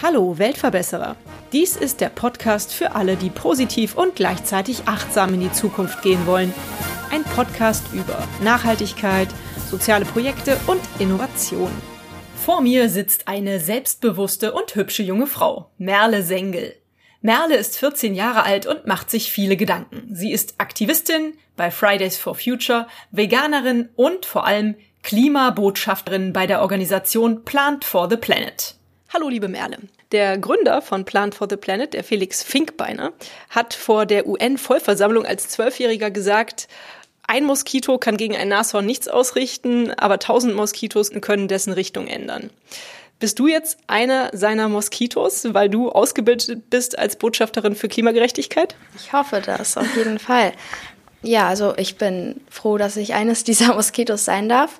Hallo Weltverbesserer. Dies ist der Podcast für alle, die positiv und gleichzeitig achtsam in die Zukunft gehen wollen. Ein Podcast über Nachhaltigkeit, soziale Projekte und Innovation. Vor mir sitzt eine selbstbewusste und hübsche junge Frau, Merle Sengel. Merle ist 14 Jahre alt und macht sich viele Gedanken. Sie ist Aktivistin bei Fridays for Future, Veganerin und vor allem Klimabotschafterin bei der Organisation Plant for the Planet. Hallo, liebe Merle. Der Gründer von Plant for the Planet, der Felix Finkbeiner, hat vor der UN-Vollversammlung als Zwölfjähriger gesagt, ein Moskito kann gegen ein Nashorn nichts ausrichten, aber tausend Moskitos können dessen Richtung ändern. Bist du jetzt einer seiner Moskitos, weil du ausgebildet bist als Botschafterin für Klimagerechtigkeit? Ich hoffe das, auf jeden Fall. Ja, also ich bin froh, dass ich eines dieser Moskitos sein darf.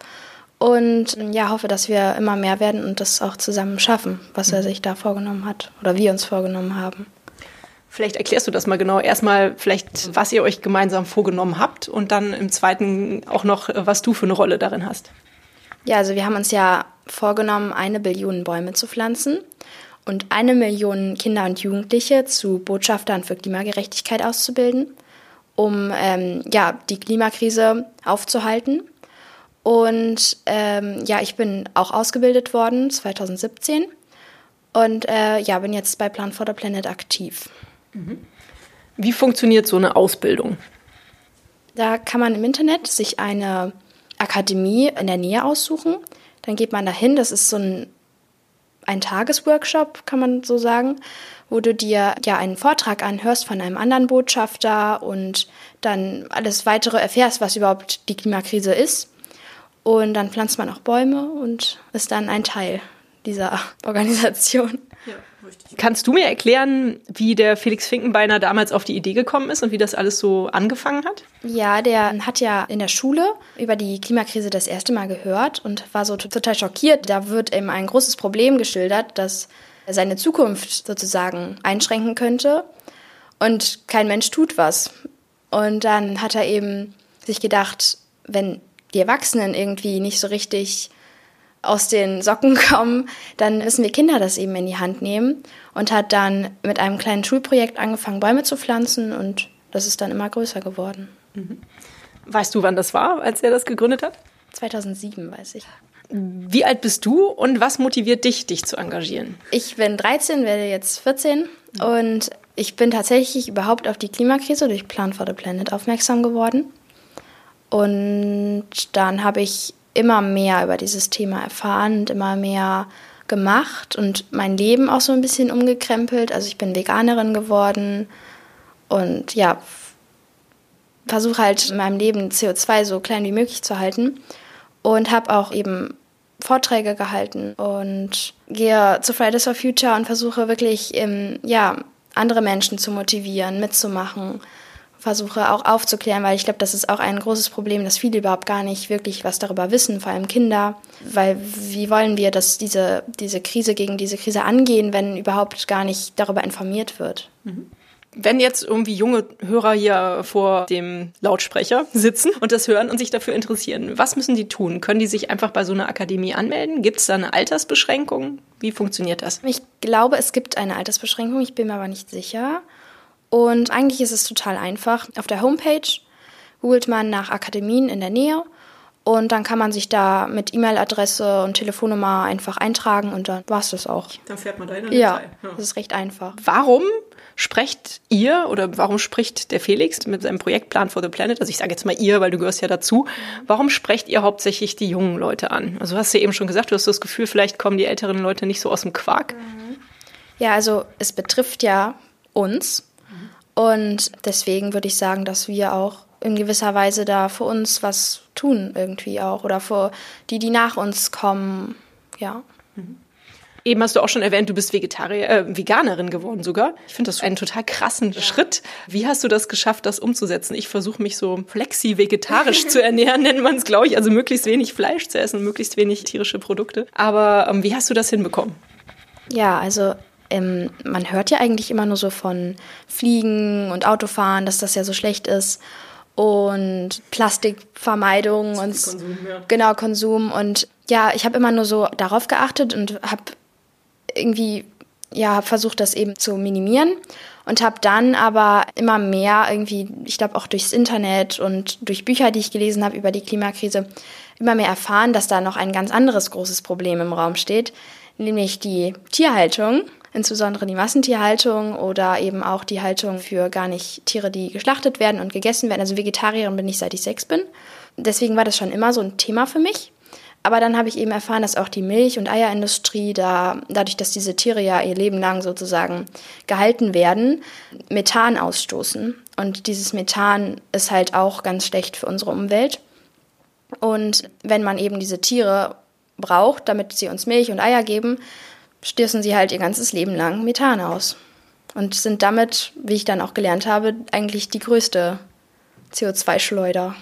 Und ja, hoffe, dass wir immer mehr werden und das auch zusammen schaffen, was er sich da vorgenommen hat oder wir uns vorgenommen haben. Vielleicht erklärst du das mal genau. Erstmal vielleicht, was ihr euch gemeinsam vorgenommen habt und dann im zweiten auch noch, was du für eine Rolle darin hast. Ja, also wir haben uns ja vorgenommen, eine Billion Bäume zu pflanzen und eine Million Kinder und Jugendliche zu Botschaftern für Klimagerechtigkeit auszubilden, um ähm, ja, die Klimakrise aufzuhalten. Und ähm, ja, ich bin auch ausgebildet worden 2017 und äh, ja, bin jetzt bei Plan for the Planet aktiv. Wie funktioniert so eine Ausbildung? Da kann man im Internet sich eine Akademie in der Nähe aussuchen. Dann geht man dahin. Das ist so ein, ein Tagesworkshop, kann man so sagen, wo du dir ja einen Vortrag anhörst von einem anderen Botschafter und dann alles weitere erfährst, was überhaupt die Klimakrise ist. Und dann pflanzt man auch Bäume und ist dann ein Teil dieser Organisation. Ja. Kannst du mir erklären, wie der Felix Finkenbeiner damals auf die Idee gekommen ist und wie das alles so angefangen hat? Ja, der hat ja in der Schule über die Klimakrise das erste Mal gehört und war so total schockiert. Da wird eben ein großes Problem geschildert, das seine Zukunft sozusagen einschränken könnte und kein Mensch tut was. Und dann hat er eben sich gedacht, wenn die Erwachsenen irgendwie nicht so richtig aus den Socken kommen, dann müssen wir Kinder das eben in die Hand nehmen und hat dann mit einem kleinen Schulprojekt angefangen, Bäume zu pflanzen und das ist dann immer größer geworden. Mhm. Weißt du, wann das war, als er das gegründet hat? 2007, weiß ich. Wie alt bist du und was motiviert dich, dich zu engagieren? Ich bin 13, werde jetzt 14 und ich bin tatsächlich überhaupt auf die Klimakrise durch Plan for the Planet aufmerksam geworden. Und dann habe ich immer mehr über dieses Thema erfahren und immer mehr gemacht und mein Leben auch so ein bisschen umgekrempelt. Also ich bin Veganerin geworden und ja, versuche halt in meinem Leben CO2 so klein wie möglich zu halten und habe auch eben Vorträge gehalten und gehe zu Fridays for Future und versuche wirklich ähm, ja, andere Menschen zu motivieren, mitzumachen versuche auch aufzuklären, weil ich glaube, das ist auch ein großes Problem, dass viele überhaupt gar nicht wirklich was darüber wissen, vor allem Kinder. Weil wie wollen wir, dass diese, diese Krise gegen diese Krise angehen, wenn überhaupt gar nicht darüber informiert wird? Mhm. Wenn jetzt irgendwie junge Hörer hier vor dem Lautsprecher sitzen und das hören und sich dafür interessieren, was müssen die tun? Können die sich einfach bei so einer Akademie anmelden? Gibt es da eine Altersbeschränkung? Wie funktioniert das? Ich glaube, es gibt eine Altersbeschränkung, ich bin mir aber nicht sicher. Und eigentlich ist es total einfach. Auf der Homepage googelt man nach Akademien in der Nähe und dann kann man sich da mit E-Mail-Adresse und Telefonnummer einfach eintragen und dann war es das auch. Dann fährt man dahin und ja, ja, das ist recht einfach. Warum sprecht ihr oder warum spricht der Felix mit seinem Projektplan for the Planet, also ich sage jetzt mal ihr, weil du gehörst ja dazu, warum sprecht ihr hauptsächlich die jungen Leute an? Also hast du eben schon gesagt, du hast das Gefühl, vielleicht kommen die älteren Leute nicht so aus dem Quark. Ja, also es betrifft ja uns und deswegen würde ich sagen, dass wir auch in gewisser Weise da für uns was tun irgendwie auch oder für die, die nach uns kommen, ja. Mhm. Eben hast du auch schon erwähnt, du bist Vegetarier, äh, Veganerin geworden sogar. Ich finde das einen total krassen ja. Schritt. Wie hast du das geschafft, das umzusetzen? Ich versuche mich so flexi-vegetarisch zu ernähren, nennt man es, glaube ich. Also möglichst wenig Fleisch zu essen, möglichst wenig tierische Produkte. Aber ähm, wie hast du das hinbekommen? Ja, also ähm, man hört ja eigentlich immer nur so von Fliegen und Autofahren, dass das ja so schlecht ist. und Plastikvermeidung und Konsum, ja. genau Konsum und ja, ich habe immer nur so darauf geachtet und habe irgendwie ja hab versucht, das eben zu minimieren und habe dann aber immer mehr irgendwie, ich glaube auch durchs Internet und durch Bücher, die ich gelesen habe über die Klimakrise, immer mehr erfahren, dass da noch ein ganz anderes großes Problem im Raum steht, nämlich die Tierhaltung, insbesondere die Massentierhaltung oder eben auch die Haltung für gar nicht Tiere, die geschlachtet werden und gegessen werden. Also Vegetarierin bin ich seit ich sechs bin. Deswegen war das schon immer so ein Thema für mich. Aber dann habe ich eben erfahren, dass auch die Milch- und Eierindustrie da, dadurch, dass diese Tiere ja ihr Leben lang sozusagen gehalten werden, Methan ausstoßen. Und dieses Methan ist halt auch ganz schlecht für unsere Umwelt. Und wenn man eben diese Tiere braucht, damit sie uns Milch und Eier geben, stößen sie halt ihr ganzes Leben lang Methan aus. Und sind damit, wie ich dann auch gelernt habe, eigentlich die größte CO2-Schleuder.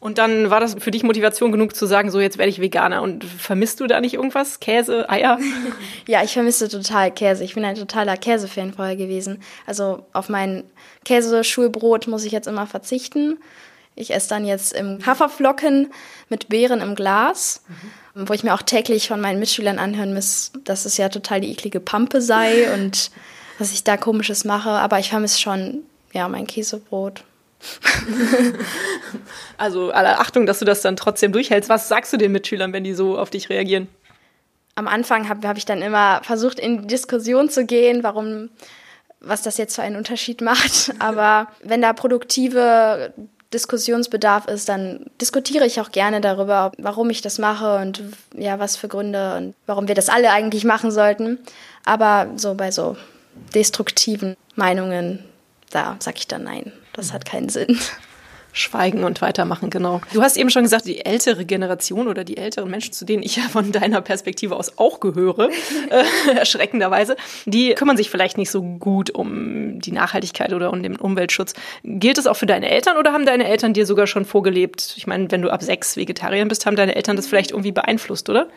Und dann war das für dich Motivation genug zu sagen, so jetzt werde ich Veganer. Und vermisst du da nicht irgendwas? Käse, Eier? Ja, ich vermisse total Käse. Ich bin ein totaler Käsefan vorher gewesen. Also auf mein Käseschulbrot muss ich jetzt immer verzichten. Ich esse dann jetzt im Haferflocken mit Beeren im Glas, wo ich mir auch täglich von meinen Mitschülern anhören muss, dass es ja total die eklige Pampe sei und was ich da komisches mache. Aber ich vermisse schon, ja, mein Käsebrot. Also aller Achtung, dass du das dann trotzdem durchhältst. Was sagst du den Mitschülern, wenn die so auf dich reagieren? Am Anfang habe hab ich dann immer versucht, in die Diskussion zu gehen, warum, was das jetzt für einen Unterschied macht. Aber wenn da produktive Diskussionsbedarf ist, dann diskutiere ich auch gerne darüber, warum ich das mache und ja, was für Gründe und warum wir das alle eigentlich machen sollten. Aber so bei so destruktiven Meinungen, da sage ich dann nein. Das hat keinen Sinn. Schweigen und weitermachen, genau. Du hast eben schon gesagt, die ältere Generation oder die älteren Menschen, zu denen ich ja von deiner Perspektive aus auch gehöre, äh, erschreckenderweise, die kümmern sich vielleicht nicht so gut um die Nachhaltigkeit oder um den Umweltschutz. Gilt es auch für deine Eltern oder haben deine Eltern dir sogar schon vorgelebt? Ich meine, wenn du ab sechs Vegetarier bist, haben deine Eltern das vielleicht irgendwie beeinflusst, oder?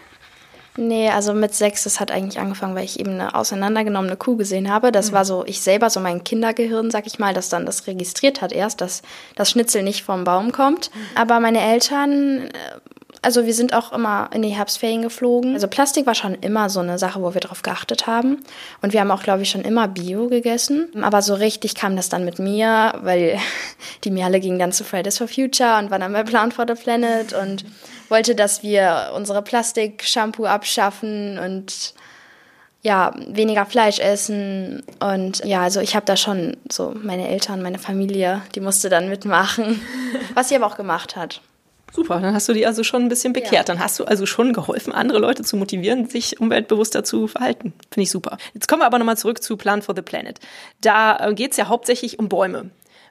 Nee, also mit sechs, das hat eigentlich angefangen, weil ich eben eine auseinandergenommene Kuh gesehen habe. Das mhm. war so, ich selber, so mein Kindergehirn, sag ich mal, das dann das registriert hat erst, dass das Schnitzel nicht vom Baum kommt. Mhm. Aber meine Eltern, äh, also wir sind auch immer in die Herbstferien geflogen. Also Plastik war schon immer so eine Sache, wo wir drauf geachtet haben. Und wir haben auch, glaube ich, schon immer Bio gegessen. Aber so richtig kam das dann mit mir, weil die Merle ging dann zu Fridays for Future und war dann bei Plant for the Planet und wollte, dass wir unsere Plastik-Shampoo abschaffen und ja, weniger Fleisch essen. Und ja, also ich habe da schon so meine Eltern, meine Familie, die musste dann mitmachen, was sie aber auch gemacht hat. Super, dann hast du die also schon ein bisschen bekehrt. Ja. Dann hast du also schon geholfen, andere Leute zu motivieren, sich umweltbewusster zu verhalten. Finde ich super. Jetzt kommen wir aber nochmal zurück zu Plan for the Planet. Da geht es ja hauptsächlich um Bäume.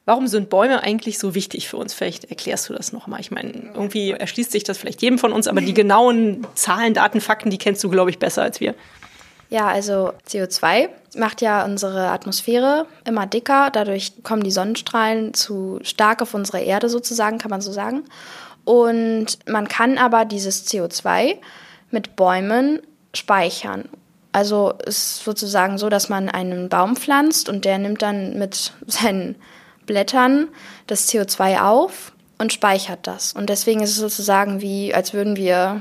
Warum sind Bäume eigentlich so wichtig für uns? Vielleicht erklärst du das nochmal. Ich meine, irgendwie erschließt sich das vielleicht jedem von uns, aber die genauen Zahlen, Daten, Fakten, die kennst du, glaube ich, besser als wir. Ja, also CO2 macht ja unsere Atmosphäre immer dicker. Dadurch kommen die Sonnenstrahlen zu stark auf unsere Erde sozusagen, kann man so sagen. Und man kann aber dieses CO2 mit Bäumen speichern. Also ist sozusagen so, dass man einen Baum pflanzt und der nimmt dann mit seinen Blättern das CO2 auf und speichert das. Und deswegen ist es sozusagen wie, als würden wir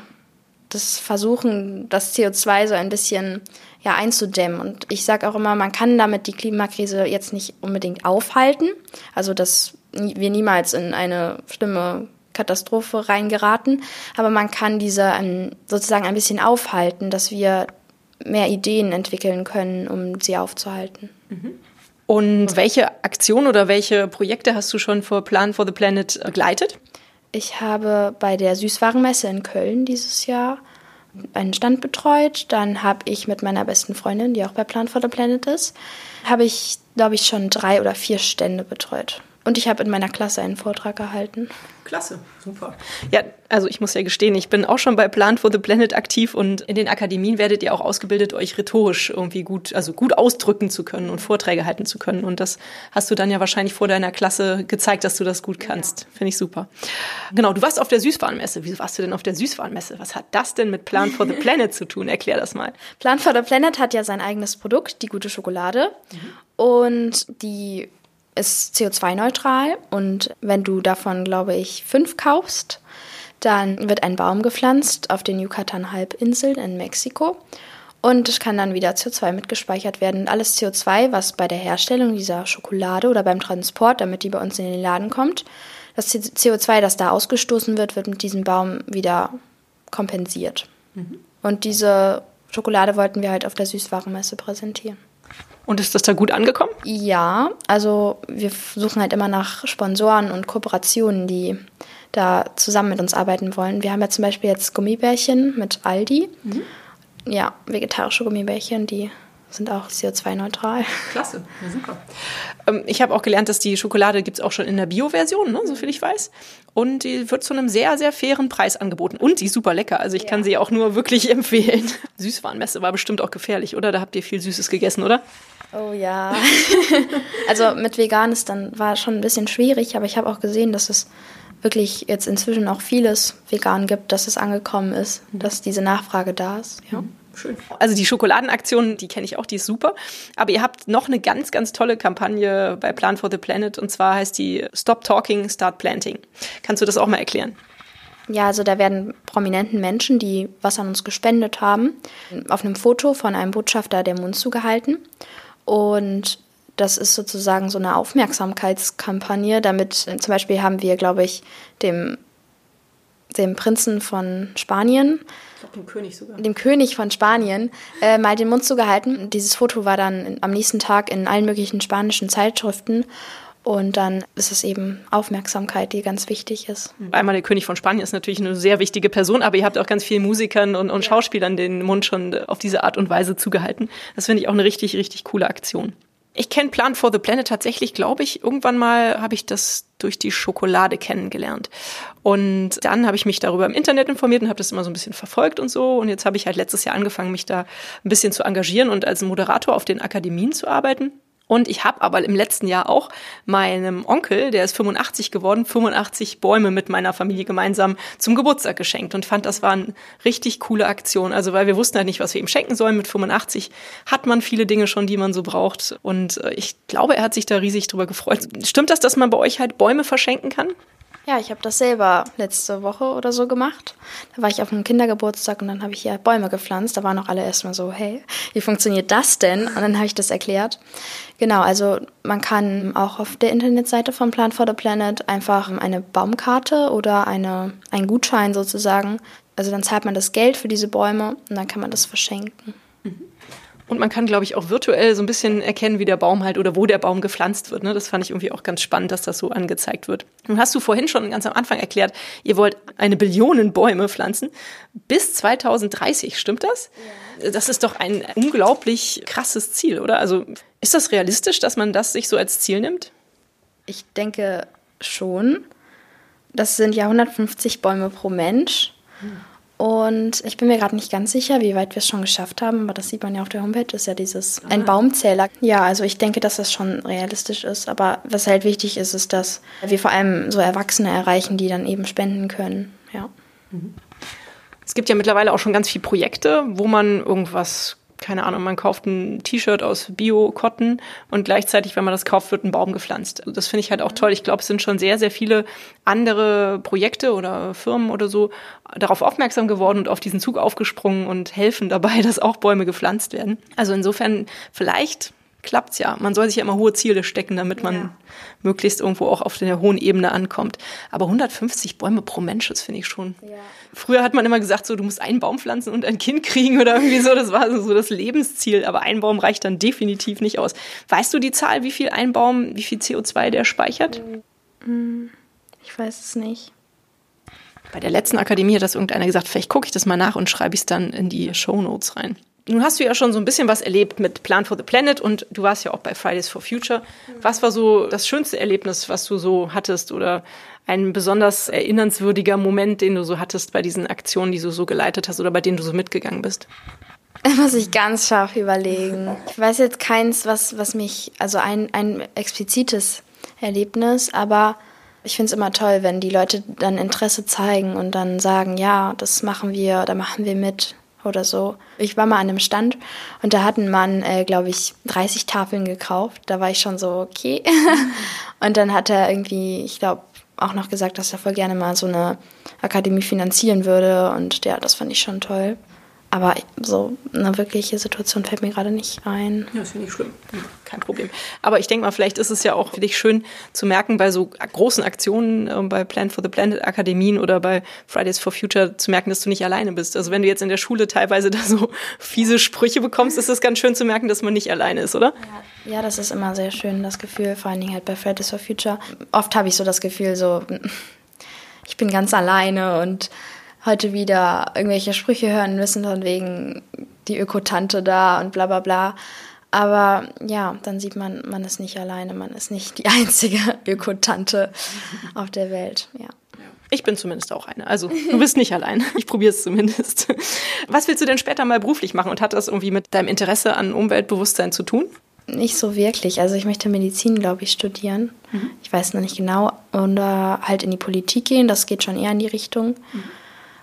das versuchen, das CO2 so ein bisschen ja, einzudämmen. Und ich sage auch immer, man kann damit die Klimakrise jetzt nicht unbedingt aufhalten. Also, dass wir niemals in eine schlimme Katastrophe reingeraten. Aber man kann diese sozusagen ein bisschen aufhalten, dass wir mehr Ideen entwickeln können, um sie aufzuhalten. Mhm. Und welche Aktionen oder welche Projekte hast du schon vor Plan for the Planet begleitet? Ich habe bei der Süßwarenmesse in Köln dieses Jahr einen Stand betreut. Dann habe ich mit meiner besten Freundin, die auch bei Plan for the Planet ist, habe ich, glaube ich, schon drei oder vier Stände betreut. Und ich habe in meiner Klasse einen Vortrag gehalten. Klasse, super. Ja, also ich muss ja gestehen, ich bin auch schon bei Plan for the Planet aktiv und in den Akademien werdet ihr auch ausgebildet, euch rhetorisch irgendwie gut, also gut ausdrücken zu können und Vorträge halten zu können. Und das hast du dann ja wahrscheinlich vor deiner Klasse gezeigt, dass du das gut kannst. Ja. Finde ich super. Genau, du warst auf der Süßwarenmesse. Wieso warst du denn auf der Süßwarenmesse? Was hat das denn mit Plan for the Planet zu tun? Erklär das mal. Plan for the Planet hat ja sein eigenes Produkt, die gute Schokolade. Mhm. Und die ist CO2-neutral und wenn du davon, glaube ich, fünf kaufst, dann wird ein Baum gepflanzt auf den Yucatan-Halbinseln in Mexiko und es kann dann wieder CO2 mitgespeichert werden. alles CO2, was bei der Herstellung dieser Schokolade oder beim Transport, damit die bei uns in den Laden kommt, das CO2, das da ausgestoßen wird, wird mit diesem Baum wieder kompensiert. Mhm. Und diese Schokolade wollten wir halt auf der Süßwarenmesse präsentieren. Und ist das da gut angekommen? Ja, also wir suchen halt immer nach Sponsoren und Kooperationen, die da zusammen mit uns arbeiten wollen. Wir haben ja zum Beispiel jetzt Gummibärchen mit Aldi. Mhm. Ja, vegetarische Gummibärchen, die sind auch CO2-neutral. Klasse, ja, super. Ähm, ich habe auch gelernt, dass die Schokolade gibt es auch schon in der Bio-Version, ne, so viel ich weiß. Und die wird zu einem sehr, sehr fairen Preis angeboten. Und die ist super lecker. Also ich ja. kann sie auch nur wirklich empfehlen. Süßwarenmesse war bestimmt auch gefährlich, oder? Da habt ihr viel Süßes gegessen, oder? Oh ja. also mit vegan ist dann war schon ein bisschen schwierig, aber ich habe auch gesehen, dass es wirklich jetzt inzwischen auch vieles vegan gibt, dass es angekommen ist, dass diese Nachfrage da ist. Ja. Mhm. Schön. Also die Schokoladenaktion, die kenne ich auch, die ist super. Aber ihr habt noch eine ganz, ganz tolle Kampagne bei Plan for the Planet und zwar heißt die Stop Talking, Start Planting. Kannst du das auch mal erklären? Ja, also da werden prominenten Menschen, die was an uns gespendet haben, auf einem Foto von einem Botschafter der Mund zugehalten. Und das ist sozusagen so eine Aufmerksamkeitskampagne. Damit zum Beispiel haben wir, glaube ich, dem, dem Prinzen von Spanien ich dem König sogar. Dem König von Spanien äh, mal den Mund zugehalten. Dieses Foto war dann am nächsten Tag in allen möglichen spanischen Zeitschriften. Und dann ist es eben Aufmerksamkeit, die ganz wichtig ist. Einmal der König von Spanien ist natürlich eine sehr wichtige Person, aber ihr habt auch ganz vielen Musikern und, und Schauspielern den Mund schon auf diese Art und Weise zugehalten. Das finde ich auch eine richtig, richtig coole Aktion. Ich kenne Plan for the Planet tatsächlich, glaube ich. Irgendwann mal habe ich das durch die Schokolade kennengelernt. Und dann habe ich mich darüber im Internet informiert und habe das immer so ein bisschen verfolgt und so. Und jetzt habe ich halt letztes Jahr angefangen, mich da ein bisschen zu engagieren und als Moderator auf den Akademien zu arbeiten. Und ich habe aber im letzten Jahr auch meinem Onkel, der ist 85 geworden, 85 Bäume mit meiner Familie gemeinsam zum Geburtstag geschenkt und fand, das war eine richtig coole Aktion. Also weil wir wussten halt nicht, was wir ihm schenken sollen. Mit 85 hat man viele Dinge schon, die man so braucht. Und äh, ich glaube, er hat sich da riesig drüber gefreut. Stimmt das, dass man bei euch halt Bäume verschenken kann? Ja, ich habe das selber letzte Woche oder so gemacht. Da war ich auf einem Kindergeburtstag und dann habe ich hier Bäume gepflanzt. Da waren auch alle erstmal so, hey, wie funktioniert das denn? Und dann habe ich das erklärt. Genau, also man kann auch auf der Internetseite von Plant for the Planet einfach eine Baumkarte oder eine, einen Gutschein sozusagen. Also dann zahlt man das Geld für diese Bäume und dann kann man das verschenken. Mhm. Und man kann, glaube ich, auch virtuell so ein bisschen erkennen, wie der Baum halt oder wo der Baum gepflanzt wird. Ne? Das fand ich irgendwie auch ganz spannend, dass das so angezeigt wird. Nun hast du vorhin schon ganz am Anfang erklärt, ihr wollt eine Billion Bäume pflanzen bis 2030. Stimmt das? Ja. Das ist doch ein unglaublich krasses Ziel, oder? Also ist das realistisch, dass man das sich so als Ziel nimmt? Ich denke schon. Das sind ja 150 Bäume pro Mensch. Hm. Und ich bin mir gerade nicht ganz sicher, wie weit wir es schon geschafft haben, aber das sieht man ja auf der Homepage, ist ja dieses ein Baumzähler. Ja, also ich denke, dass das schon realistisch ist. Aber was halt wichtig ist, ist, dass wir vor allem so Erwachsene erreichen, die dann eben spenden können. Ja. Es gibt ja mittlerweile auch schon ganz viele Projekte, wo man irgendwas keine Ahnung, man kauft ein T-Shirt aus Bio-Cotton und gleichzeitig, wenn man das kauft, wird ein Baum gepflanzt. Also das finde ich halt auch toll. Ich glaube, es sind schon sehr, sehr viele andere Projekte oder Firmen oder so darauf aufmerksam geworden und auf diesen Zug aufgesprungen und helfen dabei, dass auch Bäume gepflanzt werden. Also insofern vielleicht klappt's ja. Man soll sich ja immer hohe Ziele stecken, damit man ja. möglichst irgendwo auch auf der hohen Ebene ankommt. Aber 150 Bäume pro Mensch, das finde ich schon. Ja. Früher hat man immer gesagt, so du musst einen Baum pflanzen und ein Kind kriegen oder irgendwie so. Das war so das Lebensziel. Aber ein Baum reicht dann definitiv nicht aus. Weißt du die Zahl, wie viel ein Baum, wie viel CO2 der speichert? Hm, ich weiß es nicht. Bei der letzten Akademie hat das irgendeiner gesagt, vielleicht gucke ich das mal nach und schreibe ich es dann in die Show Notes rein. Nun hast du ja schon so ein bisschen was erlebt mit Plan for the Planet und du warst ja auch bei Fridays for Future. Was war so das schönste Erlebnis, was du so hattest oder ein besonders erinnernswürdiger Moment, den du so hattest bei diesen Aktionen, die du so geleitet hast oder bei denen du so mitgegangen bist? Da muss ich ganz scharf überlegen. Ich weiß jetzt keins, was, was mich, also ein, ein explizites Erlebnis, aber ich finde es immer toll, wenn die Leute dann Interesse zeigen und dann sagen, ja, das machen wir, da machen wir mit oder so. Ich war mal an einem Stand und da hat ein Mann, äh, glaube ich, 30 Tafeln gekauft. Da war ich schon so, okay. und dann hat er irgendwie, ich glaube, auch noch gesagt, dass er voll gerne mal so eine Akademie finanzieren würde. Und ja, das fand ich schon toll. Aber so eine wirkliche Situation fällt mir gerade nicht ein. Ja, ist ja nicht schlimm. Kein Problem. Aber ich denke mal, vielleicht ist es ja auch für dich schön zu merken, bei so großen Aktionen, äh, bei Plan for the Planet Akademien oder bei Fridays for Future, zu merken, dass du nicht alleine bist. Also wenn du jetzt in der Schule teilweise da so fiese Sprüche bekommst, ist es ganz schön zu merken, dass man nicht alleine ist, oder? Ja, ja das ist immer sehr schön, das Gefühl, vor allen Dingen halt bei Fridays for Future. Oft habe ich so das Gefühl, so, ich bin ganz alleine und heute wieder irgendwelche Sprüche hören müssen, von wegen die Ökotante da und bla bla bla. Aber ja, dann sieht man, man ist nicht alleine, man ist nicht die einzige Ökotante auf der Welt. Ja. Ich bin zumindest auch eine. Also du bist nicht allein. Ich probiere es zumindest. Was willst du denn später mal beruflich machen und hat das irgendwie mit deinem Interesse an Umweltbewusstsein zu tun? Nicht so wirklich. Also ich möchte Medizin, glaube ich, studieren. Mhm. Ich weiß noch nicht genau. Oder halt in die Politik gehen, das geht schon eher in die Richtung. Mhm.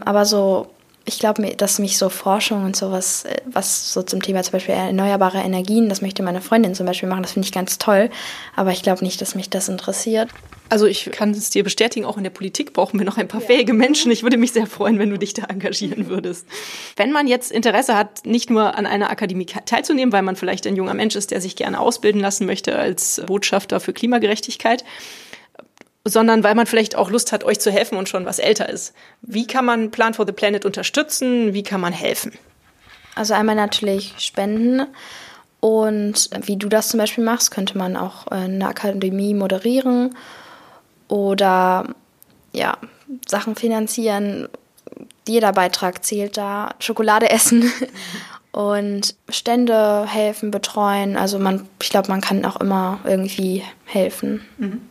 Aber so, ich glaube, dass mich so Forschung und sowas, äh, was so zum Thema zum Beispiel erneuerbare Energien, das möchte meine Freundin zum Beispiel machen, das finde ich ganz toll. Aber ich glaube nicht, dass mich das interessiert. Also ich kann es dir bestätigen, auch in der Politik brauchen wir noch ein paar ja. fähige Menschen. Ich würde mich sehr freuen, wenn du dich da engagieren würdest. Wenn man jetzt Interesse hat, nicht nur an einer Akademie teilzunehmen, weil man vielleicht ein junger Mensch ist, der sich gerne ausbilden lassen möchte als Botschafter für Klimagerechtigkeit, sondern weil man vielleicht auch Lust hat, euch zu helfen und schon was älter ist. Wie kann man Plan for the Planet unterstützen? Wie kann man helfen? Also einmal natürlich spenden. Und wie du das zum Beispiel machst, könnte man auch eine Akademie moderieren oder ja, Sachen finanzieren. Jeder Beitrag zählt da. Schokolade essen und Stände helfen, betreuen. Also man, ich glaube, man kann auch immer irgendwie helfen. Mhm.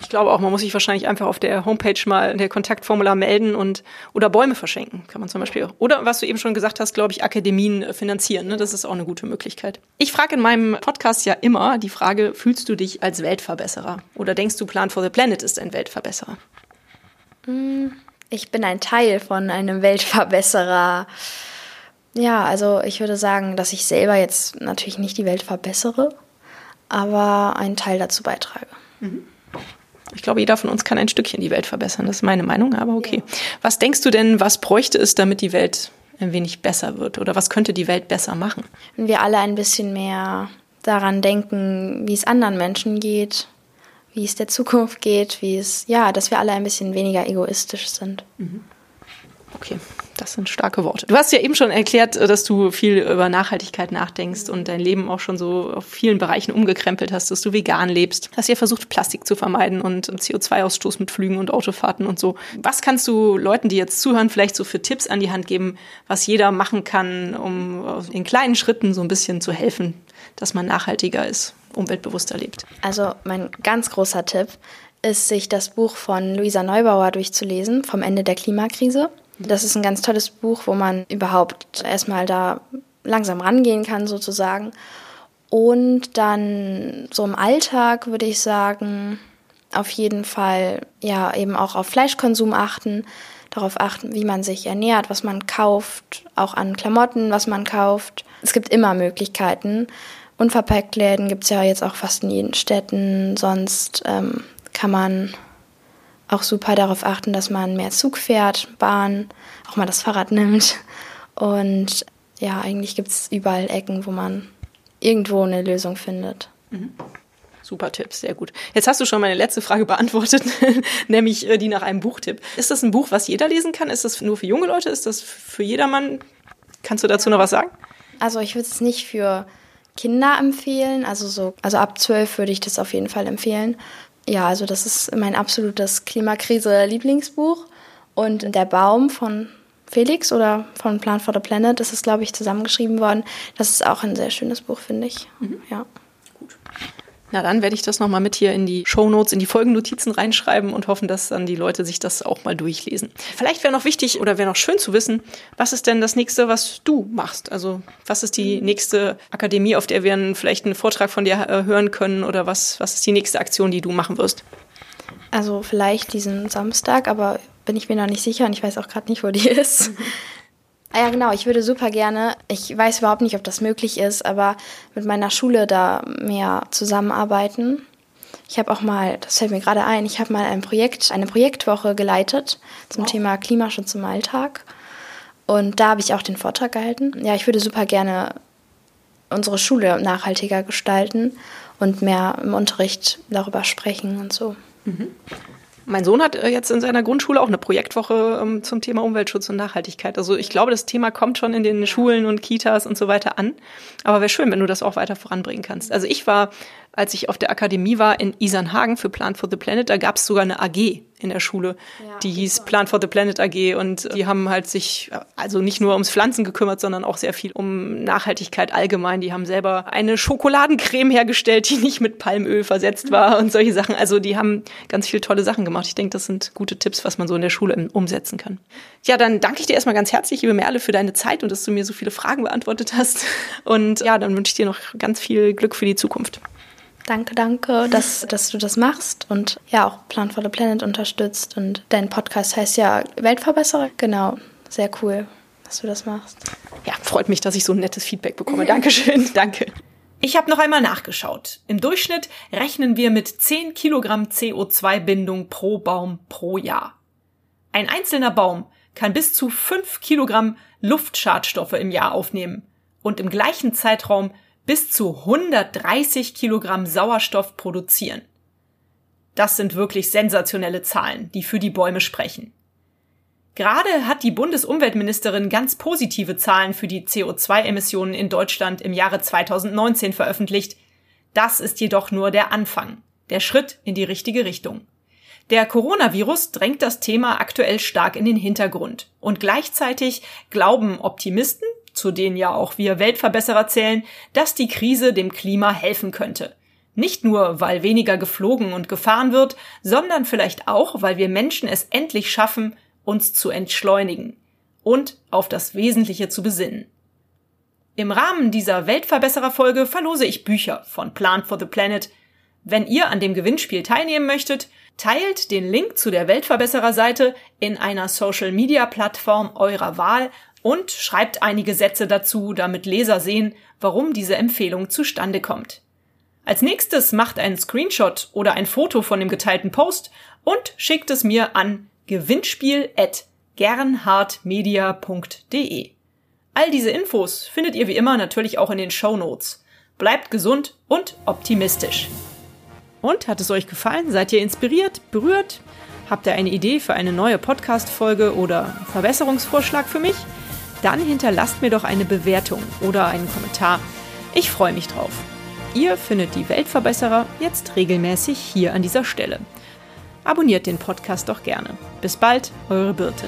Ich glaube auch, man muss sich wahrscheinlich einfach auf der Homepage mal der Kontaktformular melden und oder Bäume verschenken, kann man zum Beispiel. Oder was du eben schon gesagt hast, glaube ich, Akademien äh, finanzieren. Ne? Das ist auch eine gute Möglichkeit. Ich frage in meinem Podcast ja immer die Frage: Fühlst du dich als Weltverbesserer? Oder denkst du, Plan for the Planet ist ein Weltverbesserer? Hm, ich bin ein Teil von einem Weltverbesserer. Ja, also ich würde sagen, dass ich selber jetzt natürlich nicht die Welt verbessere, aber einen Teil dazu beitrage. Mhm. Ich glaube, jeder von uns kann ein Stückchen die Welt verbessern. Das ist meine Meinung, aber okay. Was denkst du denn, was bräuchte es, damit die Welt ein wenig besser wird? Oder was könnte die Welt besser machen? Wenn wir alle ein bisschen mehr daran denken, wie es anderen Menschen geht, wie es der Zukunft geht, wie es, ja, dass wir alle ein bisschen weniger egoistisch sind. Mhm. Okay, das sind starke Worte. Du hast ja eben schon erklärt, äh, dass du viel über Nachhaltigkeit nachdenkst und dein Leben auch schon so auf vielen Bereichen umgekrempelt hast, dass du vegan lebst, dass ihr versucht, Plastik zu vermeiden und CO2-Ausstoß mit Flügen und Autofahrten und so. Was kannst du Leuten, die jetzt zuhören, vielleicht so für Tipps an die Hand geben, was jeder machen kann, um in kleinen Schritten so ein bisschen zu helfen, dass man nachhaltiger ist, umweltbewusster lebt? Also mein ganz großer Tipp ist, sich das Buch von Luisa Neubauer durchzulesen, vom Ende der Klimakrise. Das ist ein ganz tolles Buch, wo man überhaupt erstmal da langsam rangehen kann, sozusagen. Und dann so im Alltag würde ich sagen, auf jeden Fall ja eben auch auf Fleischkonsum achten, darauf achten, wie man sich ernährt, was man kauft, auch an Klamotten, was man kauft. Es gibt immer Möglichkeiten. Unverpacktläden gibt es ja jetzt auch fast in jeden Städten. Sonst ähm, kann man auch super darauf achten, dass man mehr Zug fährt, Bahn, auch mal das Fahrrad nimmt. Und ja, eigentlich gibt es überall Ecken, wo man irgendwo eine Lösung findet. Mhm. Super Tipp, sehr gut. Jetzt hast du schon meine letzte Frage beantwortet, nämlich äh, die nach einem Buchtipp. Ist das ein Buch, was jeder lesen kann? Ist das nur für junge Leute? Ist das für jedermann? Kannst du dazu noch was sagen? Also ich würde es nicht für Kinder empfehlen. Also so, also ab zwölf würde ich das auf jeden Fall empfehlen. Ja, also das ist mein absolutes Klimakrise-Lieblingsbuch. Und Der Baum von Felix oder von Plan for the Planet ist es, glaube ich, zusammengeschrieben worden. Das ist auch ein sehr schönes Buch, finde ich. Mhm. Ja. Na, dann werde ich das nochmal mit hier in die Shownotes, in die Folgennotizen reinschreiben und hoffen, dass dann die Leute sich das auch mal durchlesen. Vielleicht wäre noch wichtig oder wäre noch schön zu wissen, was ist denn das nächste, was du machst? Also, was ist die nächste Akademie, auf der wir vielleicht einen Vortrag von dir äh, hören können oder was, was ist die nächste Aktion, die du machen wirst? Also, vielleicht diesen Samstag, aber bin ich mir noch nicht sicher und ich weiß auch gerade nicht, wo die ist. Ah ja, genau. Ich würde super gerne, ich weiß überhaupt nicht, ob das möglich ist, aber mit meiner Schule da mehr zusammenarbeiten. Ich habe auch mal, das fällt mir gerade ein, ich habe mal ein Projekt, eine Projektwoche geleitet zum wow. Thema Klimaschutz im Alltag. Und da habe ich auch den Vortrag gehalten. Ja, ich würde super gerne unsere Schule nachhaltiger gestalten und mehr im Unterricht darüber sprechen und so. Mhm. Mein Sohn hat äh, jetzt in seiner Grundschule auch eine Projektwoche ähm, zum Thema Umweltschutz und Nachhaltigkeit. Also ich glaube, das Thema kommt schon in den Schulen und Kitas und so weiter an. Aber wäre schön, wenn du das auch weiter voranbringen kannst. Also ich war als ich auf der Akademie war in Isernhagen für Plan for the Planet, da gab es sogar eine AG in der Schule, ja, die hieß Plan for the Planet AG und die haben halt sich also nicht nur ums Pflanzen gekümmert, sondern auch sehr viel um Nachhaltigkeit allgemein. Die haben selber eine Schokoladencreme hergestellt, die nicht mit Palmöl versetzt war und solche Sachen. Also die haben ganz viele tolle Sachen gemacht. Ich denke, das sind gute Tipps, was man so in der Schule umsetzen kann. Ja, dann danke ich dir erstmal ganz herzlich, liebe Merle, für deine Zeit und dass du mir so viele Fragen beantwortet hast. Und ja, dann wünsche ich dir noch ganz viel Glück für die Zukunft. Danke, danke, dass, dass du das machst und ja auch Plan for the Planet unterstützt. Und dein Podcast heißt ja Weltverbesserer. Genau, sehr cool, dass du das machst. Ja, freut mich, dass ich so ein nettes Feedback bekomme. Dankeschön, danke. Ich habe noch einmal nachgeschaut. Im Durchschnitt rechnen wir mit 10 Kilogramm CO2-Bindung pro Baum pro Jahr. Ein einzelner Baum kann bis zu 5 Kilogramm Luftschadstoffe im Jahr aufnehmen und im gleichen Zeitraum bis zu 130 Kilogramm Sauerstoff produzieren. Das sind wirklich sensationelle Zahlen, die für die Bäume sprechen. Gerade hat die Bundesumweltministerin ganz positive Zahlen für die CO2-Emissionen in Deutschland im Jahre 2019 veröffentlicht. Das ist jedoch nur der Anfang, der Schritt in die richtige Richtung. Der Coronavirus drängt das Thema aktuell stark in den Hintergrund und gleichzeitig glauben Optimisten zu denen ja auch wir Weltverbesserer zählen, dass die Krise dem Klima helfen könnte. Nicht nur, weil weniger geflogen und gefahren wird, sondern vielleicht auch, weil wir Menschen es endlich schaffen, uns zu entschleunigen und auf das Wesentliche zu besinnen. Im Rahmen dieser Weltverbesserer-Folge verlose ich Bücher von Plant for the Planet. Wenn ihr an dem Gewinnspiel teilnehmen möchtet, teilt den Link zu der Weltverbesserer-Seite in einer Social-Media-Plattform eurer Wahl und schreibt einige Sätze dazu, damit Leser sehen, warum diese Empfehlung zustande kommt. Als nächstes macht einen Screenshot oder ein Foto von dem geteilten Post und schickt es mir an gewinnspiel@gernhardmedia.de. All diese Infos findet ihr wie immer natürlich auch in den Show Notes. Bleibt gesund und optimistisch. Und hat es euch gefallen? Seid ihr inspiriert, berührt? Habt ihr eine Idee für eine neue Podcast-Folge oder Verbesserungsvorschlag für mich? Dann hinterlasst mir doch eine Bewertung oder einen Kommentar. Ich freue mich drauf. Ihr findet die Weltverbesserer jetzt regelmäßig hier an dieser Stelle. Abonniert den Podcast doch gerne. Bis bald, eure Birte.